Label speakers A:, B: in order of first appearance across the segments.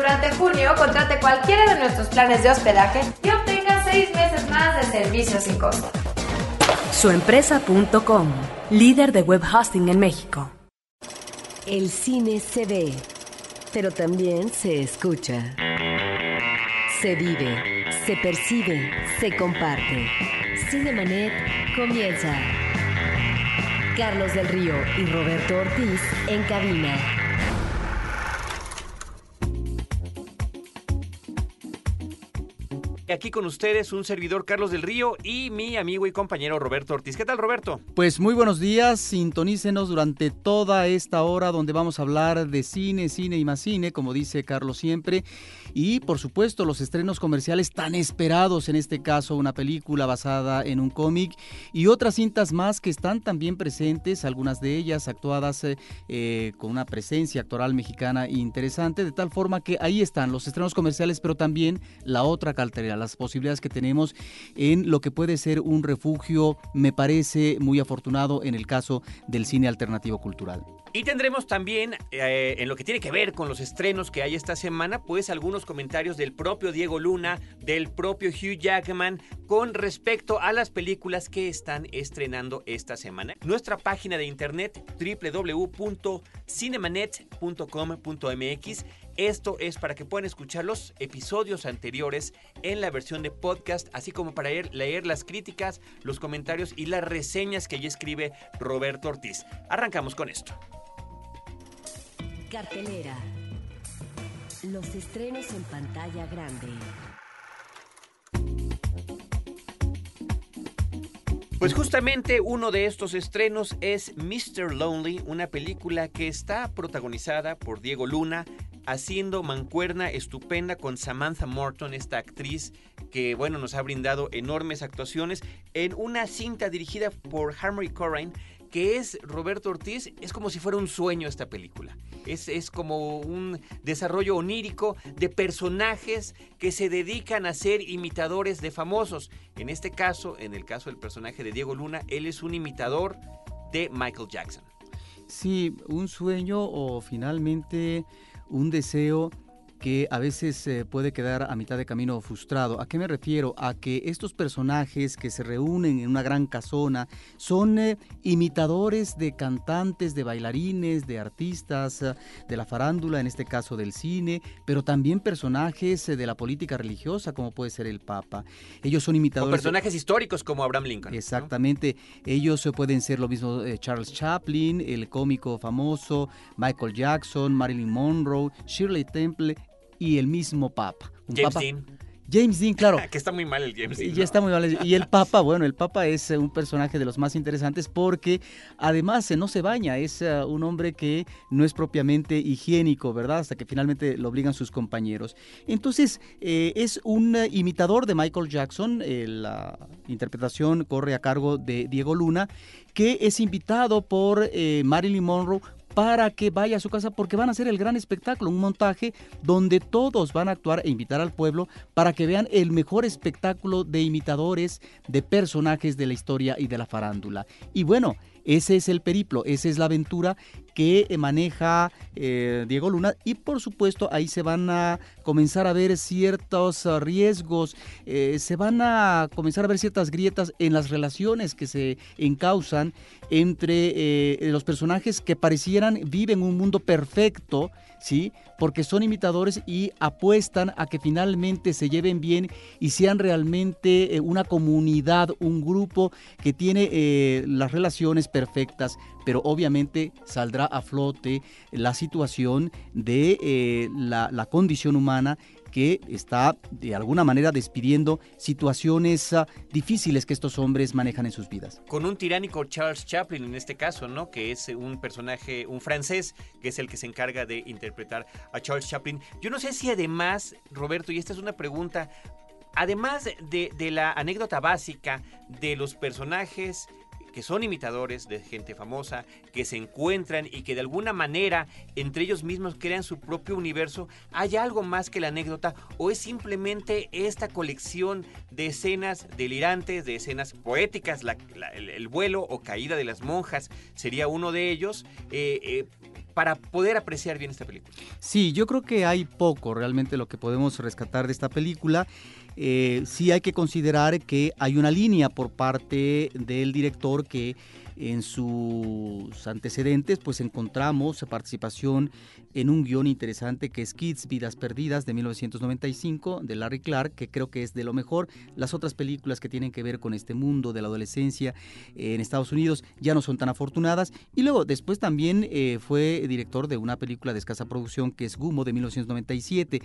A: Durante junio, contrate cualquiera de nuestros planes de hospedaje y obtenga seis meses más de servicios sin costo.
B: Suempresa.com, líder de web hosting en México.
C: El cine se ve, pero también se escucha. Se vive, se percibe, se comparte. Cinemanet comienza. Carlos del Río y Roberto Ortiz en cabina.
D: Aquí con ustedes un servidor Carlos del Río y mi amigo y compañero Roberto Ortiz. ¿Qué tal Roberto?
E: Pues muy buenos días, sintonícenos durante toda esta hora donde vamos a hablar de cine, cine y más cine, como dice Carlos siempre. Y por supuesto los estrenos comerciales tan esperados, en este caso una película basada en un cómic y otras cintas más que están también presentes, algunas de ellas actuadas eh, eh, con una presencia actoral mexicana interesante, de tal forma que ahí están los estrenos comerciales, pero también la otra cartera, las posibilidades que tenemos en lo que puede ser un refugio, me parece muy afortunado en el caso del cine alternativo cultural.
D: Y tendremos también, eh, en lo que tiene que ver con los estrenos que hay esta semana, pues algunos comentarios del propio Diego Luna, del propio Hugh Jackman, con respecto a las películas que están estrenando esta semana. Nuestra página de internet www.cinemanet.com.mx. Esto es para que puedan escuchar los episodios anteriores en la versión de podcast, así como para leer, leer las críticas, los comentarios y las reseñas que allí escribe Roberto Ortiz. Arrancamos con esto.
C: Cartelera. Los estrenos en pantalla grande.
D: Pues justamente uno de estos estrenos es Mr. Lonely, una película que está protagonizada por Diego Luna, haciendo mancuerna estupenda con Samantha Morton, esta actriz que bueno nos ha brindado enormes actuaciones en una cinta dirigida por Harmony Corrine que es Roberto Ortiz, es como si fuera un sueño esta película. Es, es, como un desarrollo onírico de personajes que se dedican a ser imitadores de famosos. En este caso, en el caso del personaje de Diego Luna, él es un imitador de Michael Jackson.
E: Sí, un sueño o finalmente un deseo que a veces eh, puede quedar a mitad de camino frustrado. ¿A qué me refiero? A que estos personajes que se reúnen en una gran casona son eh, imitadores de cantantes, de bailarines, de artistas, eh, de la farándula, en este caso del cine, pero también personajes de la política religiosa, como puede ser el Papa. Ellos son imitadores.
D: O personajes históricos como Abraham Lincoln.
E: Exactamente. Ellos pueden ser lo mismo Charles Chaplin, el cómico famoso, Michael Jackson, Marilyn Monroe, Shirley Temple, y el mismo Papa.
D: James Dean.
E: James Dean, claro.
D: que está muy mal el James Dean.
E: Ya está muy mal. Y el Papa, bueno, el Papa es eh, un personaje de los más interesantes porque además eh, no se baña, es eh, un hombre que no es propiamente higiénico, ¿verdad? Hasta que finalmente lo obligan sus compañeros. Entonces, es un imitador de Michael Jackson, la interpretación corre a cargo de Diego Luna, que es invitado por Marilyn Monroe para que vaya a su casa porque van a hacer el gran espectáculo, un montaje donde todos van a actuar e invitar al pueblo para que vean el mejor espectáculo de imitadores de personajes de la historia y de la farándula. Y bueno, ese es el periplo, esa es la aventura que maneja eh, Diego Luna. Y por supuesto ahí se van a comenzar a ver ciertos riesgos, eh, se van a comenzar a ver ciertas grietas en las relaciones que se encausan entre eh, los personajes que parecieran viven un mundo perfecto, ¿sí? Porque son imitadores y apuestan a que finalmente se lleven bien y sean realmente una comunidad, un grupo que tiene las relaciones perfectas, pero obviamente saldrá a flote la situación de eh, la, condición humana que está de alguna manera despidiendo situaciones ah, difíciles que estos hombres manejan en sus vidas.
D: Con un tiránico Charles Chaplin en este caso, ¿no? Que es un personaje, un francés, que es el que se encarga de interpretar a Charles Chaplin. Yo no sé si además, Roberto, y esta es una pregunta, además de, de la anécdota básica de los personajes que son imitadores de gente famosa, que se encuentran y que de alguna manera entre ellos mismos crean su propio universo, ¿hay algo más que la anécdota o es simplemente esta colección de escenas delirantes, de escenas poéticas, el, vuelo o caída de las monjas sería uno de ellos? Eh, eh, para poder apreciar bien esta película?
E: Sí, yo creo que hay poco realmente lo que podemos rescatar de esta película. Eh, sí hay que considerar que hay una línea por parte del director que en sus antecedentes pues encontramos participación en un guion interesante que es Kids, Vidas Perdidas de 1995 de Larry Clark, que creo que es de lo mejor. Las otras películas que tienen que ver con este mundo de la adolescencia en Estados Unidos ya no son tan afortunadas. Y luego después también eh, fue director de una película de escasa producción que es Gumo de 1997.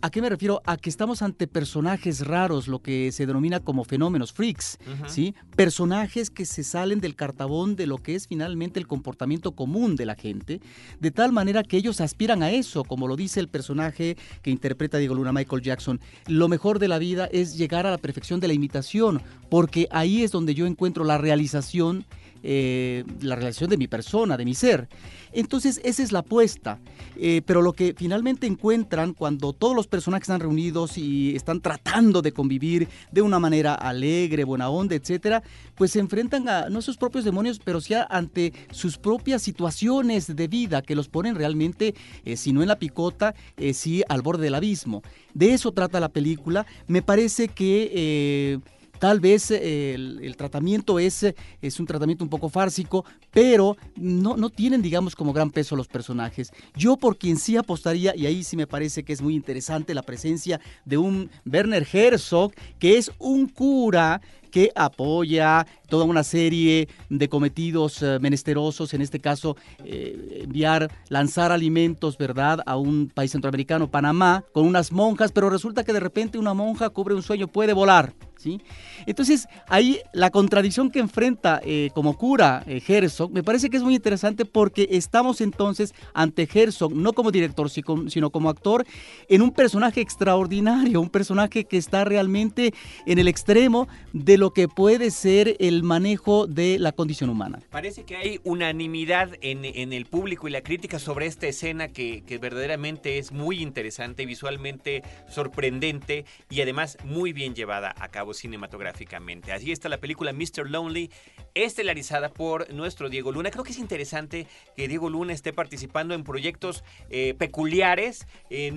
E: ¿A qué me refiero? A que estamos ante personajes raros, lo que se denomina como fenómenos, freaks, ¿sí? Personajes que se salen del cartabón de lo que es finalmente el comportamiento común de la gente, de tal manera que ellos aspiran a eso, como lo dice el personaje que interpreta Diego Luna, Michael Jackson. Lo mejor de la vida es llegar a la perfección de la imitación, porque ahí es donde yo encuentro la realización eh, la relación de mi persona, de mi ser. Entonces, esa es la apuesta. Eh, pero lo que finalmente encuentran cuando todos los personajes están reunidos y están tratando de convivir de una manera alegre, buena onda, etcétera, pues se enfrentan a no sus propios demonios, pero sí ante sus propias situaciones de vida que los ponen realmente, eh, si no en la picota, sí al borde del abismo. De eso trata la película. Me parece que Tal vez eh, el, tratamiento es, es un tratamiento un poco fársico, pero no, no tienen, digamos, como gran peso los personajes. Yo por quien sí apostaría, y ahí sí me parece que es muy interesante la presencia de un Werner Herzog, que es un cura que apoya toda una serie de cometidos eh, menesterosos, en este caso eh, enviar, lanzar alimentos, ¿verdad?, a un país centroamericano, Panamá, con unas monjas, pero resulta que de repente una monja cubre un sueño, puede volar. ¿Sí? Entonces, ahí la contradicción que enfrenta eh, como cura Herzog me parece que es muy interesante porque estamos entonces ante Herzog, no como director, sino como actor, en un personaje extraordinario, un personaje que está realmente en el extremo de lo que puede ser el manejo de la condición humana.
D: Parece que hay unanimidad en, el público y la crítica sobre esta escena que, verdaderamente es muy interesante, visualmente sorprendente y además muy bien llevada a cabo cinematográficamente. Así está la película Mr. Lonely, estelarizada por nuestro Diego Luna. Creo que es interesante que Diego Luna esté participando en proyectos eh, peculiares, eh,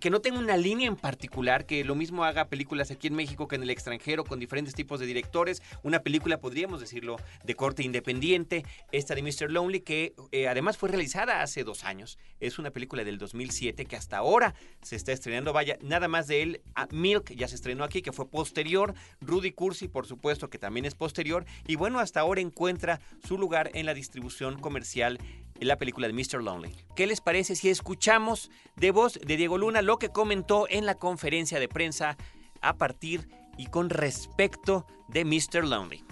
D: que no tenga una línea en particular, que lo mismo haga películas aquí en México que en el extranjero con diferentes tipos de directores. Una película, podríamos decirlo, de corte independiente, esta de Mr. Lonely, que eh, además fue realizada hace dos años. Es una película del 2007 que hasta ahora se está estrenando. Vaya, nada más de él, Milk ya se estrenó aquí, que fue posterior. Rudy Cursi, por supuesto, que también es posterior. Y bueno, hasta ahora encuentra su lugar en la distribución comercial en la película de Mr. Lonely. ¿Qué les parece si escuchamos de voz de Diego Luna lo que comentó en la conferencia de prensa a partir y con respecto de Mr. Lonely.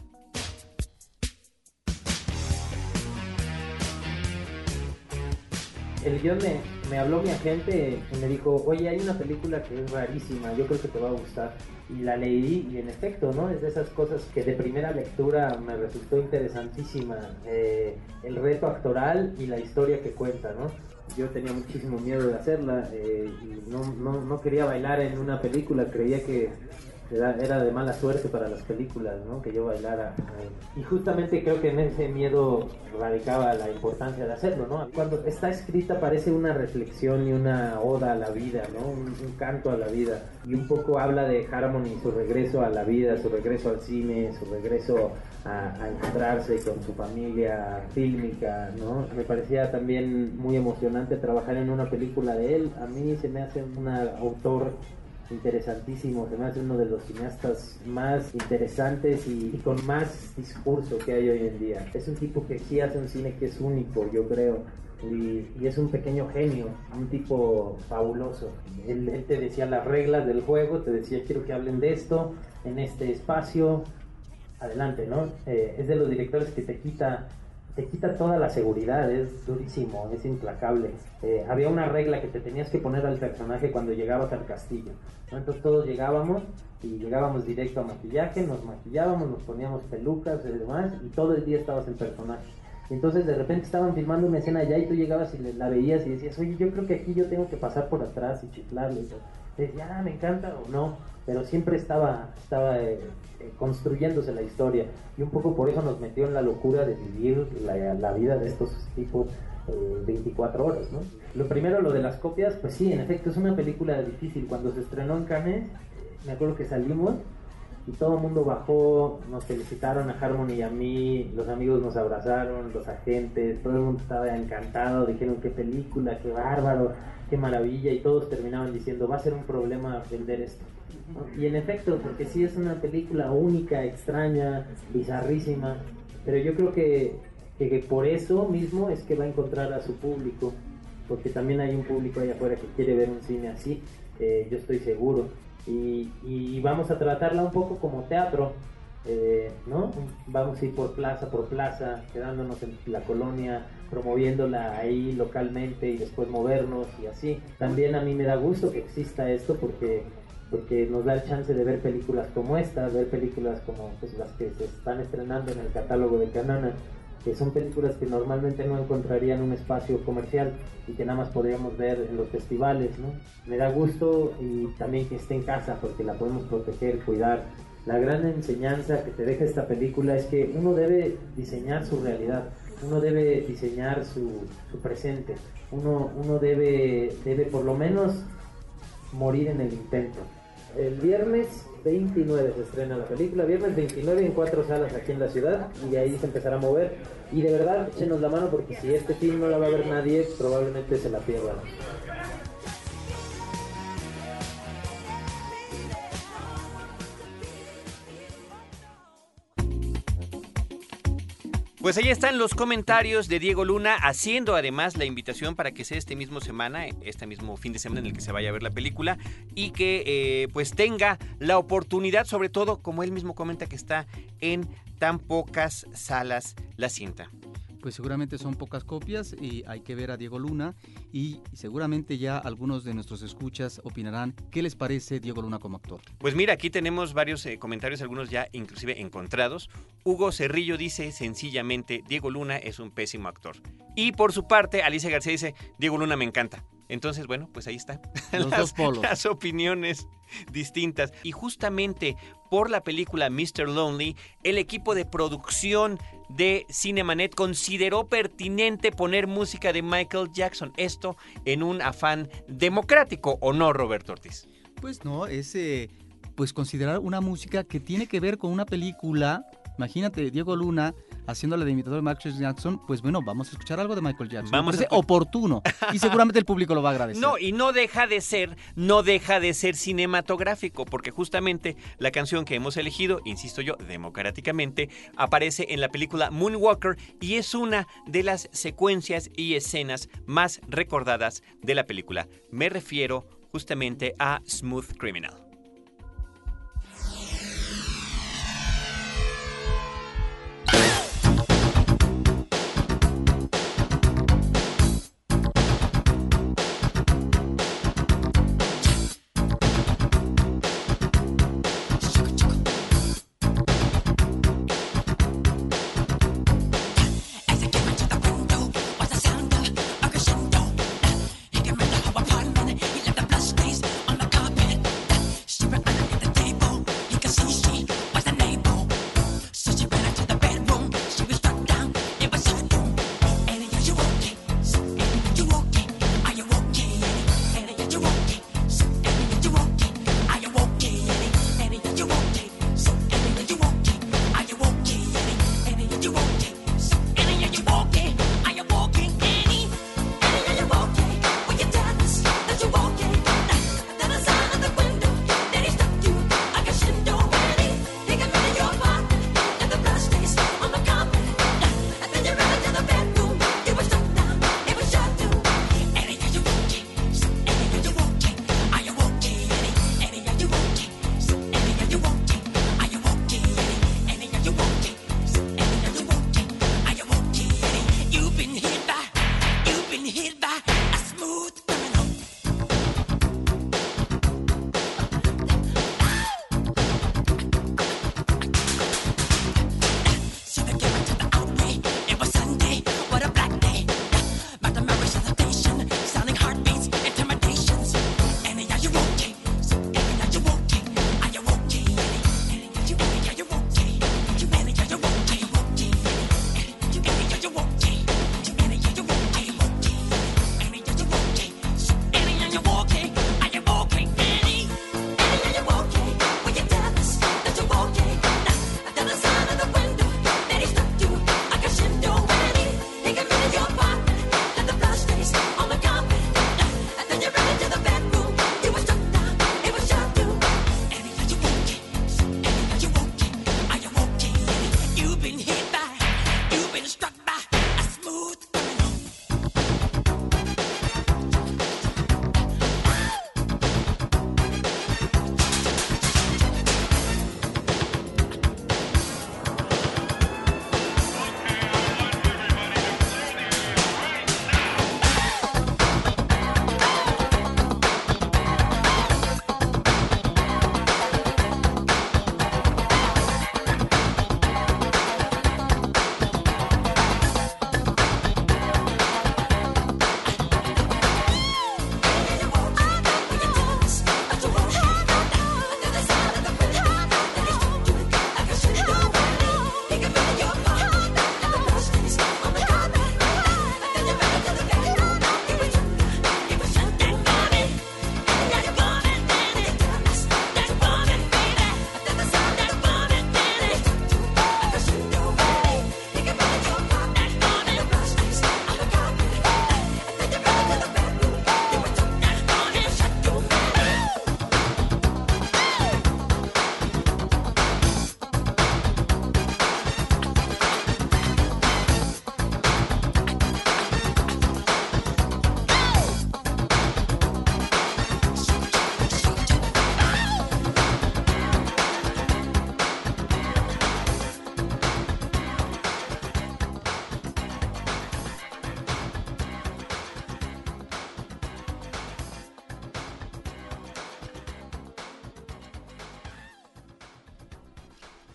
F: El guion me, me habló mi agente y me dijo, oye, hay una película que es rarísima, yo creo que te va a gustar. Y la leí y en efecto, ¿no? Es de esas cosas que de primera lectura me resultó interesantísima. Eh, el reto actoral y la historia que cuenta, ¿no? Yo tenía muchísimo miedo de hacerla eh, y no, no, no quería bailar en una película, creía que era, de mala suerte para las películas, ¿no? Que yo bailara. Y justamente creo que en ese miedo radicaba la importancia de hacerlo, ¿no? Cuando está escrita parece una reflexión y una oda a la vida, ¿no? Un, canto a la vida. Y un poco habla de Harmony, su regreso a la vida, su regreso al cine, su regreso a, a encontrarse con su familia fílmica, ¿no? Me parecía también muy emocionante trabajar en una película de él. A mí se me hace un autor interesantísimo, hace uno de los cineastas más interesantes y, con más discurso que hay hoy en día. Es un tipo que sí hace un cine que es único, yo creo. Y, es un pequeño genio, un tipo fabuloso. Él, te decía las reglas del juego, te decía quiero que hablen de esto en este espacio, adelante, ¿no? Eh, es de los directores que te quita te quita toda la seguridad, es durísimo, es implacable. Eh, había una regla que te tenías que poner al personaje cuando llegabas al castillo. Entonces todos llegábamos y llegábamos directo a maquillaje, nos maquillábamos, nos poníamos pelucas y demás, y todo el día estabas el personaje. Entonces de repente estaban filmando una escena allá y tú llegabas y la veías y decías, oye, yo creo que aquí yo tengo que pasar por atrás y chiflarle. Y decía, ah, me encanta o no, pero siempre estaba, estaba eh, construyéndose la historia y un poco por eso nos metió en la locura de vivir la, vida de estos tipos eh, 24 horas, ¿no? Lo primero, lo de las copias, pues sí, en efecto, es una película difícil. Cuando se estrenó en Cannes, me acuerdo que salimos y todo el mundo bajó, nos felicitaron a Harmony y a mí, los amigos nos abrazaron, los agentes, todo el mundo estaba encantado, dijeron qué película, qué bárbaro, qué maravilla, y todos terminaban diciendo, va a ser un problema vender esto. Y en efecto, porque sí es una película única, extraña, bizarrísima, pero yo creo que, que, que por eso mismo es que va a encontrar a su público, porque también hay un público allá afuera que quiere ver un cine así, eh, yo estoy seguro. Y, y vamos a tratarla un poco como teatro, eh, ¿no? Vamos a ir por plaza por plaza, quedándonos en la colonia, promoviéndola ahí localmente y después movernos y así. También a mí me da gusto que exista esto porque porque nos da el chance de ver películas como esta, ver películas como pues, las que se están estrenando en el catálogo de Canana, que son películas que normalmente no encontrarían un espacio comercial y que nada más podríamos ver en los festivales, ¿no? Me da gusto y también que esté en casa porque la podemos proteger, cuidar. La gran enseñanza que te deja esta película es que uno debe diseñar su realidad, uno debe diseñar su, su presente, uno, uno debe, debe por lo menos morir en el intento. El viernes 29 se estrena la película, viernes 29 en cuatro salas aquí en la ciudad y ahí se empezará a mover. Y de verdad, échenos la mano porque si este film no la va a ver nadie, probablemente se la pierdan.
D: Pues ahí están los comentarios de Diego Luna, haciendo además la invitación para que sea este mismo semana, este mismo fin de semana en el que se vaya a ver la película y que eh, pues tenga la oportunidad, sobre todo como él mismo comenta que está en tan pocas salas la cinta.
E: Pues seguramente son pocas copias y hay que ver a Diego Luna y seguramente ya algunos de nuestros escuchas opinarán qué les parece Diego Luna como actor.
D: Pues mira, aquí tenemos varios eh, comentarios, algunos ya inclusive encontrados. Hugo Cerrillo dice sencillamente, Diego Luna es un pésimo actor. Y por su parte, Alicia García dice, Diego Luna me encanta. Entonces, bueno, pues ahí está.
E: Los
D: las,
E: dos polos.
D: las opiniones distintas. Y justamente por la película Mr. Lonely, el equipo de producción de Cinemanet consideró pertinente poner música de Michael Jackson. Esto en un afán democrático, ¿o no, Roberto Ortiz?
E: Pues no, es eh, pues considerar una música que tiene que ver con una película. Imagínate, Diego Luna haciéndole de imitador de Michael Jackson, pues bueno, vamos a escuchar algo de Michael Jackson.
D: Vamos a
E: oportuno y seguramente el público lo va a agradecer.
D: No, y no deja de ser, no deja de ser cinematográfico, porque justamente la canción que hemos elegido, insisto yo, democráticamente, aparece en la película Moonwalker y es una de las secuencias y escenas más recordadas de la película. Me refiero justamente a Smooth Criminal.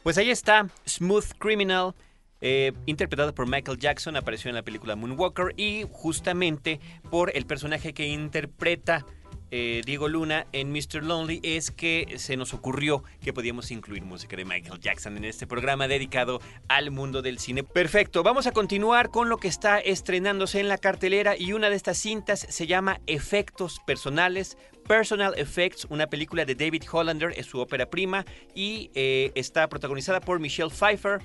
D: Pues ahí está, Smooth Criminal. eh, interpretado por Michael Jackson, apareció en la película Moonwalker y justamente por el personaje que interpreta eh, Diego Luna en Mr. Lonely es que se nos ocurrió que podíamos incluir música de Michael Jackson en este programa dedicado al mundo del cine. Perfecto, vamos a continuar con lo que está estrenándose en la cartelera y una de estas cintas se llama Efectos Personales. Personal Effects, una película de David Hollander, es su ópera prima y eh, está protagonizada por Michelle Pfeiffer,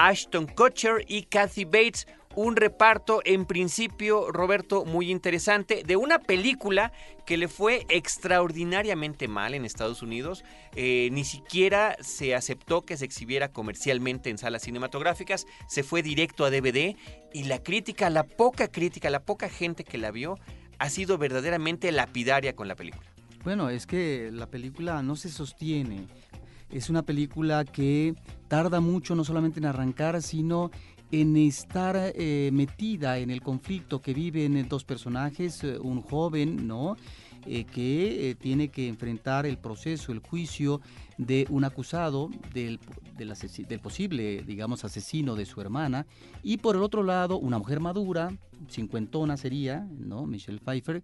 D: Ashton Kutcher y Kathy Bates. Un reparto en principio, Roberto, muy interesante, de una película que le fue extraordinariamente mal en Estados Unidos. Eh, ni siquiera se aceptó que se exhibiera comercialmente en salas cinematográficas, se fue directo a DVD y la crítica, la poca crítica, la poca gente que la vio, ha sido verdaderamente lapidaria con la película.
E: Bueno, es que la película no se sostiene. Es una película que tarda mucho no solamente en arrancar, sino en estar eh, metida en el conflicto que viven dos personajes, eh, un joven, ¿no? Eh, que eh, tiene que enfrentar el proceso, el juicio de un acusado del, del, del posible, digamos, asesino de su hermana, y por el otro lado, una mujer madura, cincuentona sería, ¿no? Michelle Pfeiffer,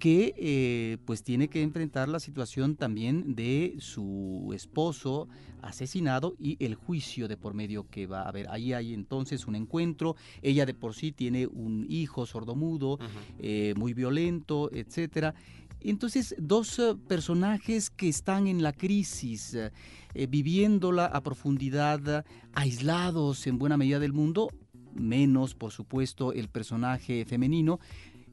E: que eh, pues tiene que enfrentar la situación también de su esposo asesinado y el juicio de por medio que va a haber. Ahí hay entonces un encuentro, ella de por sí tiene un hijo sordomudo, eh, muy violento, etcétera. Entonces, dos eh, personajes que están en la crisis, eh, viviéndola a profundidad, aislados en buena medida del mundo, menos, por supuesto, el personaje femenino,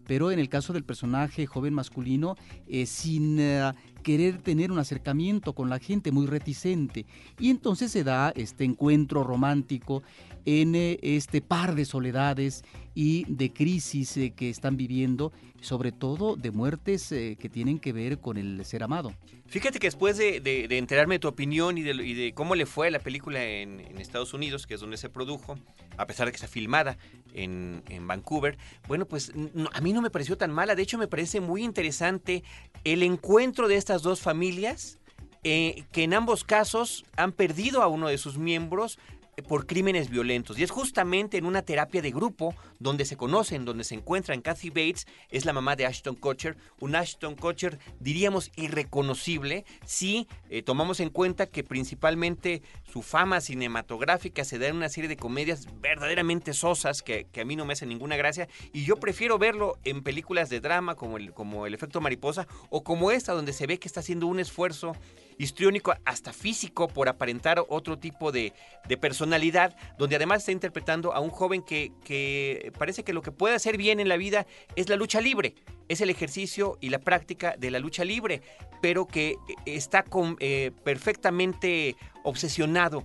E: pero en el caso del personaje joven masculino, eh, sin eh, querer tener un acercamiento con la gente, muy reticente. Y entonces se da este encuentro romántico en eh, este par de soledades y de crisis eh, que están viviendo, sobre todo de muertes eh, que tienen que ver con el ser amado.
D: Fíjate que después de, enterarme de tu opinión y de, cómo le fue a la película en, Estados Unidos, que es donde se produjo, a pesar de que está filmada en, Vancouver, bueno, pues a mí no me pareció tan mala. De hecho, me parece muy interesante el encuentro de estas dos familias, que en ambos casos han perdido a uno de sus miembros por crímenes violentos. Y es justamente en una terapia de grupo donde se conocen, donde se encuentran. Kathy Bates es la mamá de Ashton Kutcher, un Ashton Kutcher, diríamos, irreconocible si eh, tomamos en cuenta que principalmente su fama cinematográfica se da en una serie de comedias verdaderamente sosas que, a mí no me hacen ninguna gracia. Y yo prefiero verlo en películas de drama como el, como el efecto mariposa o como esta, donde se ve que está haciendo un esfuerzo histriónico, hasta físico, por aparentar otro tipo de, de personalidad, donde además está interpretando a un joven que, que parece que lo que puede hacer bien en la vida es la lucha libre, es el ejercicio y la práctica de la lucha libre, pero que está con, eh, perfectamente obsesionado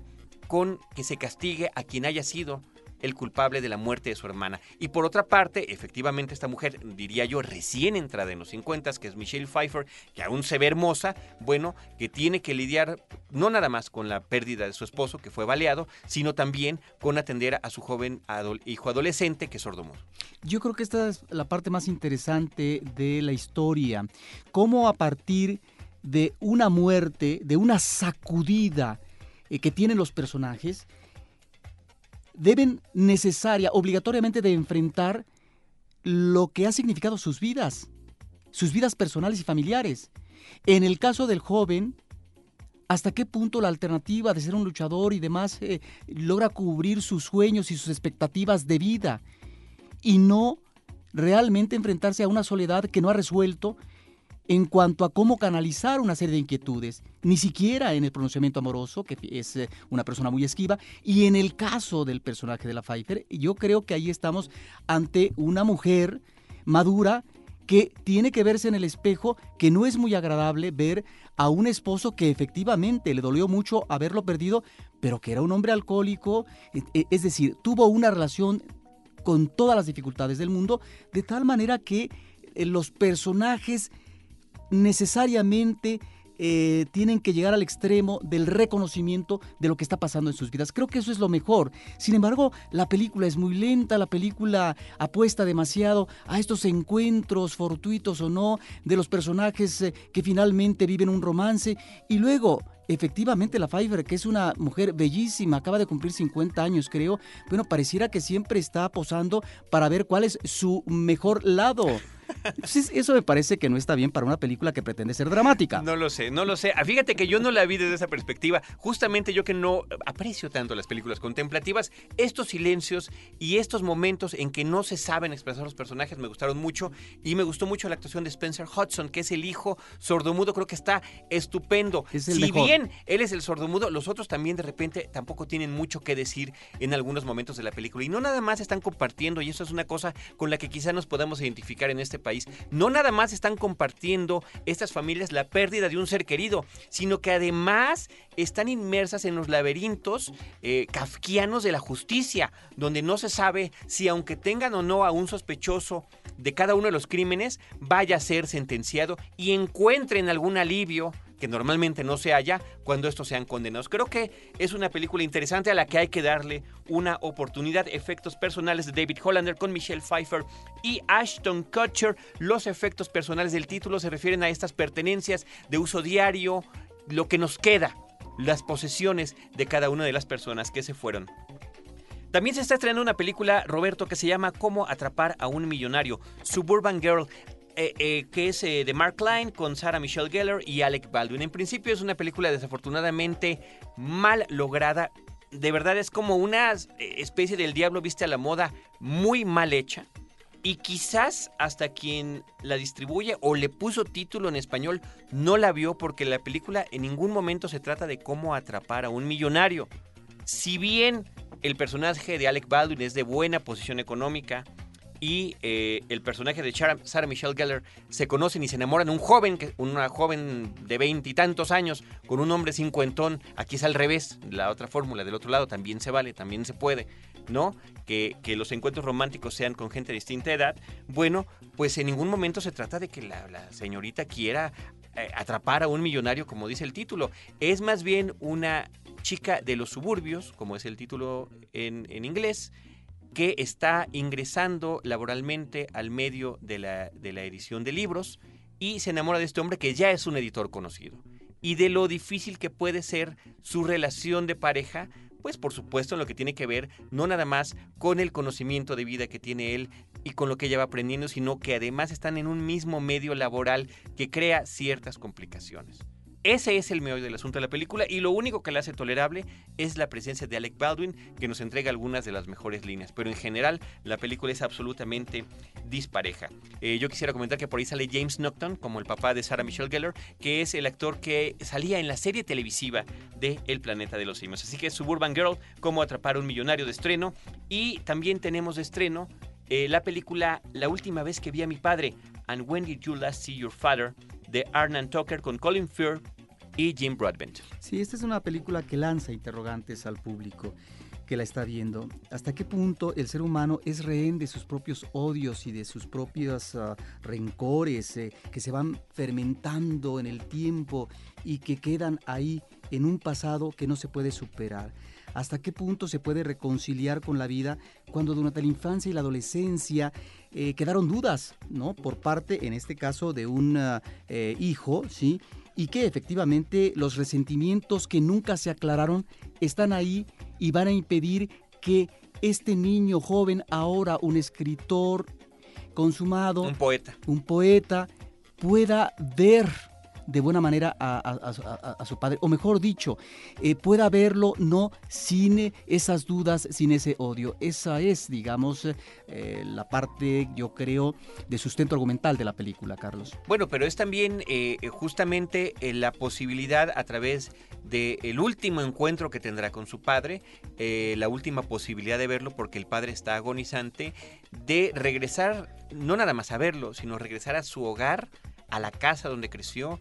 D: con que se castigue a quien haya sido el culpable de la muerte de su hermana. Y por otra parte, efectivamente, esta mujer, diría yo, recién entrada en los 50, que es Michelle Pfeiffer, que aún se ve hermosa, bueno, que tiene que lidiar no nada más con la pérdida de su esposo, que fue baleado, sino también con atender a su joven hijo adolescente, que es sordomudo.
E: Yo creo que esta es la parte más interesante de la historia. Cómo a partir de una muerte, de una sacudida eh, que tienen los personajes, deben necesaria, obligatoriamente de enfrentar lo que ha significado sus vidas, sus vidas personales y familiares. En el caso del joven, hasta qué punto la alternativa de ser un luchador y demás eh, logra cubrir sus sueños y sus expectativas de vida y no realmente enfrentarse a una soledad que no ha resuelto en cuanto a cómo canalizar una serie de inquietudes, ni siquiera en el pronunciamiento amoroso, que es eh, una persona muy esquiva, y en el caso del personaje de la Pfeiffer, yo creo que ahí estamos ante una mujer madura que tiene que verse en el espejo, que no es muy agradable ver a un esposo que efectivamente le dolió mucho haberlo perdido, pero que era un hombre alcohólico, e- e- es decir, tuvo una relación con todas las dificultades del mundo, de tal manera que eh, los personajes necesariamente eh, tienen que llegar al extremo del reconocimiento de lo que está pasando en sus vidas. Creo que eso es lo mejor. Sin embargo, la película es muy lenta, la película apuesta demasiado a estos encuentros fortuitos o no de los personajes eh, que finalmente viven un romance y luego efectivamente la Pfeiffer, que es una mujer bellísima, acaba de cumplir 50 años, creo, bueno, pareciera que siempre está posando para ver cuál es su mejor lado. Eso me parece que no está bien para una película que pretende ser dramática.
D: No lo sé, no lo sé. Ah, fíjate que yo no la vi desde esa perspectiva. Justamente yo que no aprecio tanto las películas contemplativas, estos silencios y estos momentos en que no se saben expresar los personajes me gustaron mucho y me gustó mucho la actuación de Spencer Hudson, que es el hijo sordomudo, creo que está estupendo. si bien él es el sordomudo, los otros también de repente tampoco tienen mucho que decir en algunos momentos de la película y no nada más están compartiendo y eso es una cosa con la que quizá nos podamos identificar en este país, no nada más están compartiendo estas familias la pérdida de un ser querido, sino que además están inmersas en los laberintos eh, kafkianos de la justicia, donde no se sabe si aunque tengan o no a un sospechoso de cada uno de los crímenes, vaya a ser sentenciado y encuentren algún alivio que normalmente no se haya cuando estos sean condenados. Creo que es una película interesante a la que hay que darle una oportunidad. Efectos personales de David Hollander con Michelle Pfeiffer y Ashton Kutcher. Los efectos personales del título se refieren a estas pertenencias de uso diario, lo que nos queda, las posesiones de cada una de las personas que se fueron. También se está estrenando una película, Roberto, que se llama Cómo atrapar a un millonario, Suburban Girl. Eh, eh, que es eh, de Mark Klein con Sarah Michelle Gellar y Alec Baldwin. En principio es una película desafortunadamente mal lograda. De verdad es como una especie del diablo viste a la moda muy mal hecha. Y quizás hasta quien la distribuye o le puso título en español no la vio porque la película en ningún momento se trata de cómo atrapar a un millonario. Si bien el personaje de Alec Baldwin es de buena posición económica, y eh, el personaje de Sarah Michelle Gellar se conocen y se enamoran un joven, una joven de veintitantos años con un hombre cincuentón. Aquí es al revés, la otra fórmula del otro lado también se vale, también se puede, ¿no? Que, los encuentros románticos sean con gente de distinta edad. Bueno, pues en ningún momento se trata de que la, señorita quiera eh, atrapar a un millonario, como dice el título. Es más bien una chica de los suburbios, como es el título en, en inglés, que está ingresando laboralmente al medio de la, de la edición de libros y se enamora de este hombre que ya es un editor conocido y de lo difícil que puede ser su relación de pareja, pues por supuesto en lo que tiene que ver no nada más con el conocimiento de vida que tiene él y con lo que ella va aprendiendo, sino que además están en un mismo medio laboral que crea ciertas complicaciones. Ese es el meollo del asunto de la película y lo único que la hace tolerable es la presencia de Alec Baldwin, que nos entrega algunas de las mejores líneas. Pero en general, la película es absolutamente dispareja. Eh, yo quisiera comentar que por ahí sale James Nocton, como el papá de Sarah Michelle Gellar, que es el actor que salía en la serie televisiva de El Planeta de los Simios. Así que Suburban Girl, cómo atrapar a un millonario de estreno. Y también tenemos de estreno eh, la película La última vez que vi a mi padre, And When Did You Last See Your Father? de Arnan Tucker con Colin Firth y Jim Broadbent.
E: Sí, esta es una película que lanza interrogantes al público que la está viendo. ¿Hasta qué punto el ser humano es rehén de sus propios odios y de sus propios ah, rencores eh, que se van fermentando en el tiempo y que quedan ahí en un pasado que no se puede superar? ¿Hasta qué punto se puede reconciliar con la vida cuando durante la infancia y la adolescencia eh, quedaron dudas, ¿no? Por parte, en este caso, de un eh, hijo, ¿sí? Y que efectivamente los resentimientos que nunca se aclararon están ahí y van a impedir que este niño joven, ahora un escritor consumado,
D: un poeta,
E: un poeta, pueda ver de buena manera a, su padre, o mejor dicho, eh, pueda verlo no sin esas dudas, sin ese odio. Esa es, digamos, eh, la parte, yo creo, de sustento argumental de la película, Carlos.
D: Bueno, pero es también eh, justamente la posibilidad a través del último encuentro que tendrá con su padre, la última posibilidad de verlo porque el padre está agonizante, de regresar, no nada más a verlo, sino regresar a su hogar, a la casa donde creció,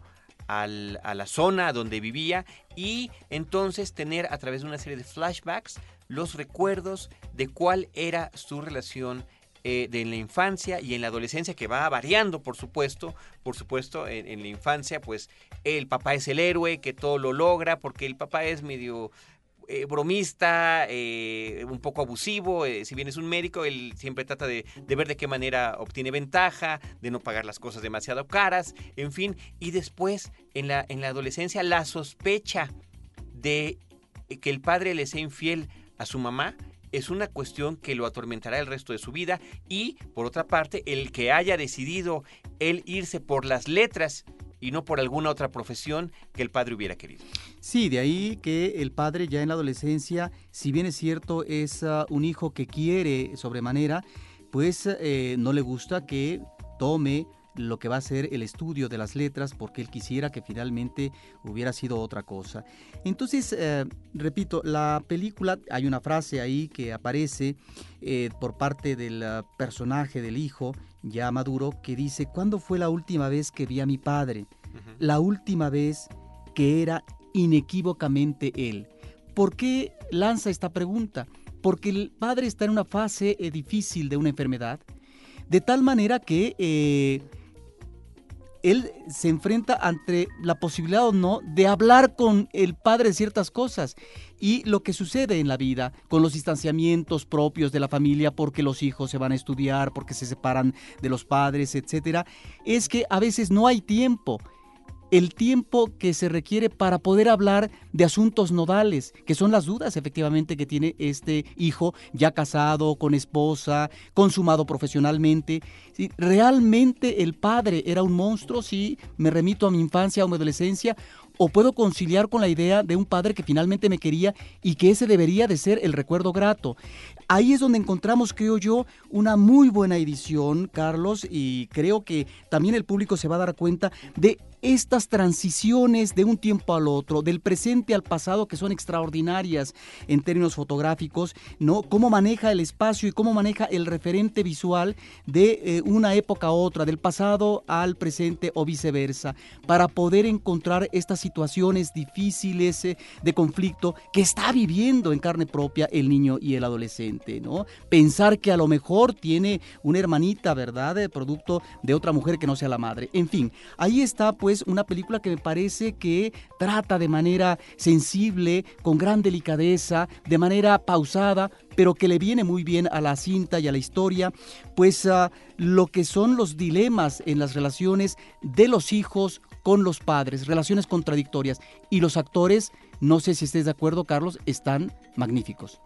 D: a la zona donde vivía y entonces tener a través de una serie de flashbacks los recuerdos de cuál era su relación eh, de en la infancia y en la adolescencia que va variando, por supuesto. Por supuesto, en, en la infancia, pues el papá es el héroe que todo lo logra porque el papá es medio eh, bromista, eh, un poco abusivo, eh, si bien es un médico, él siempre trata de, de, ver de qué manera obtiene ventaja, de no pagar las cosas demasiado caras, en fin, y después en la, en la adolescencia la sospecha de que el padre le sea infiel a su mamá es una cuestión que lo atormentará el resto de su vida. Y, por otra parte, el que haya decidido él irse por las letras y no por alguna otra profesión que el padre hubiera querido.
E: Sí, de ahí que el padre ya en la adolescencia, si bien es cierto, es uh, un hijo que quiere sobremanera, pues eh, no le gusta que tome lo que va a ser el estudio de las letras porque él quisiera que finalmente hubiera sido otra cosa. Entonces, eh, repito, la película, hay una frase ahí que aparece eh, por parte del uh, personaje del hijo, ya maduro, que dice, ¿cuándo fue la última vez que vi a mi padre? Uh -huh. La última vez que era inequívocamente él. ¿Por qué lanza esta pregunta? Porque el padre está en una fase eh, difícil de una enfermedad, de tal manera que eh, él se enfrenta ante la posibilidad o no de hablar con el padre de ciertas cosas. Y lo que sucede en la vida con los distanciamientos propios de la familia porque los hijos se van a estudiar, porque se separan de los padres, etcétera, es que a veces no hay tiempo el tiempo que se requiere para poder hablar de asuntos nodales, que son las dudas efectivamente que tiene este hijo ya casado, con esposa, consumado profesionalmente. Si realmente el padre era un monstruo, si me remito a mi infancia o mi adolescencia, o puedo conciliar con la idea de un padre que finalmente me quería y que ese debería de ser el recuerdo grato. Ahí es donde encontramos, creo yo, una muy buena edición, Carlos, y creo que también el público se va a dar cuenta de estas transiciones de un tiempo al otro, del presente al pasado, que son extraordinarias en términos fotográficos, ¿no? Cómo maneja el espacio y cómo maneja el referente visual de eh, una época a otra, del pasado al presente o viceversa, para poder encontrar estas situaciones difíciles eh, de conflicto que está viviendo en carne propia el niño y el adolescente, ¿no? Pensar que a lo mejor tiene una hermanita, ¿verdad? De producto de otra mujer que no sea la madre. En fin, ahí está pues una película que me parece que trata de manera sensible, con gran delicadeza, de manera pausada, pero que le viene muy bien a la cinta y a la historia, pues uh, lo que son los dilemas en las relaciones de los hijos con los padres, relaciones contradictorias. Y los actores, no sé si estés de acuerdo, Carlos, están magníficos.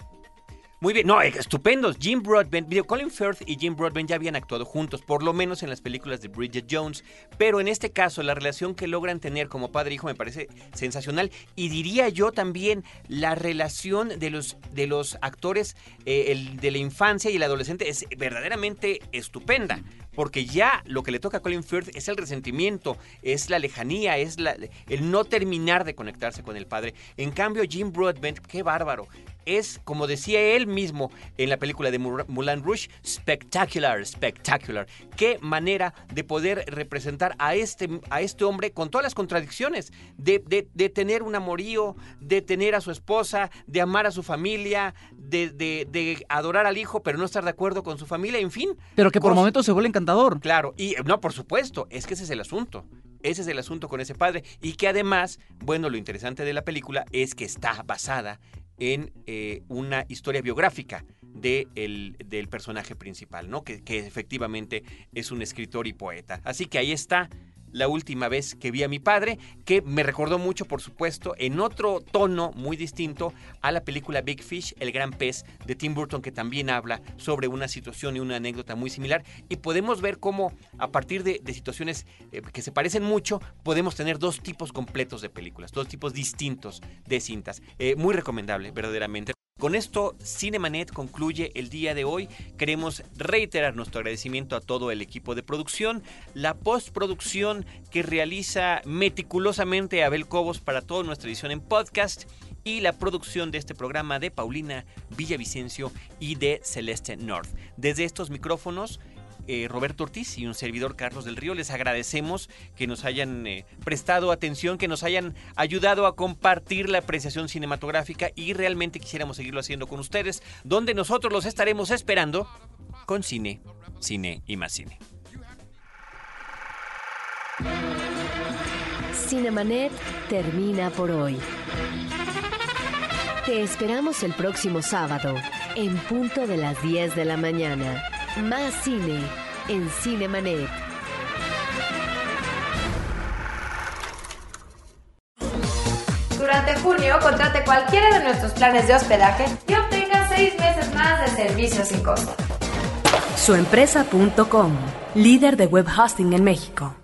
D: Muy bien, no, estupendos. Jim Broadbent, Colin Firth y Jim Broadbent ya habían actuado juntos, por lo menos en las películas de Bridget Jones. Pero en este caso, la relación que logran tener como padre e hijo me parece sensacional. Y diría yo también la relación de los, de los actores eh, el, de la infancia y el adolescente es verdaderamente estupenda. Porque ya lo que le toca a Colin Firth es el resentimiento, es la lejanía, es la, el no terminar de conectarse con el padre. En cambio, Jim Broadbent, qué bárbaro es, como decía él mismo en la película de Moulin Rouge, spectacular, spectacular. Qué manera de poder representar a este, a este hombre con todas las contradicciones, de, de, de tener un amorío, de tener a su esposa, de amar a su familia, de, de, adorar al hijo, pero no estar de acuerdo con su familia, en fin.
E: Pero que por cosas... momentos se vuelve encantador.
D: Claro, y no, por supuesto, es que ese es el asunto. Ese es el asunto con ese padre. Y que además, bueno, lo interesante de la película es que está basada en eh, una historia biográfica de el, del personaje principal, ¿no? Que, que, efectivamente es un escritor y poeta. Así que ahí está la última vez que vi a mi padre, que me recordó mucho, por supuesto, en otro tono muy distinto a la película Big Fish, El Gran Pez, de Tim Burton, que también habla sobre una situación y una anécdota muy similar. Y podemos ver cómo, a partir de, de situaciones eh, que se parecen mucho, podemos tener dos tipos completos de películas, dos tipos distintos de cintas. Eh, muy recomendable, verdaderamente. Con esto, Cinemanet concluye el día de hoy. Queremos reiterar nuestro agradecimiento a todo el equipo de producción, la postproducción que realiza meticulosamente Abel Cobos para toda nuestra edición en podcast y la producción de este programa de Paulina Villavicencio y de Celeste North. Desde estos micrófonos, eh, Roberto Ortiz y un servidor Carlos del Río. Les agradecemos que nos hayan eh, prestado atención, que nos hayan ayudado a compartir la apreciación cinematográfica y realmente quisiéramos seguirlo haciendo con ustedes, donde nosotros los estaremos esperando con cine, cine y más cine.
C: Cinemanet termina por hoy. Te esperamos el próximo sábado, en punto de las 10 de la mañana. Más cine en Cinemanet.
A: Durante junio, contrate cualquiera de nuestros planes de hospedaje y obtenga seis meses más de servicios sin costo.
B: Suempresa.com, líder de web hosting en México.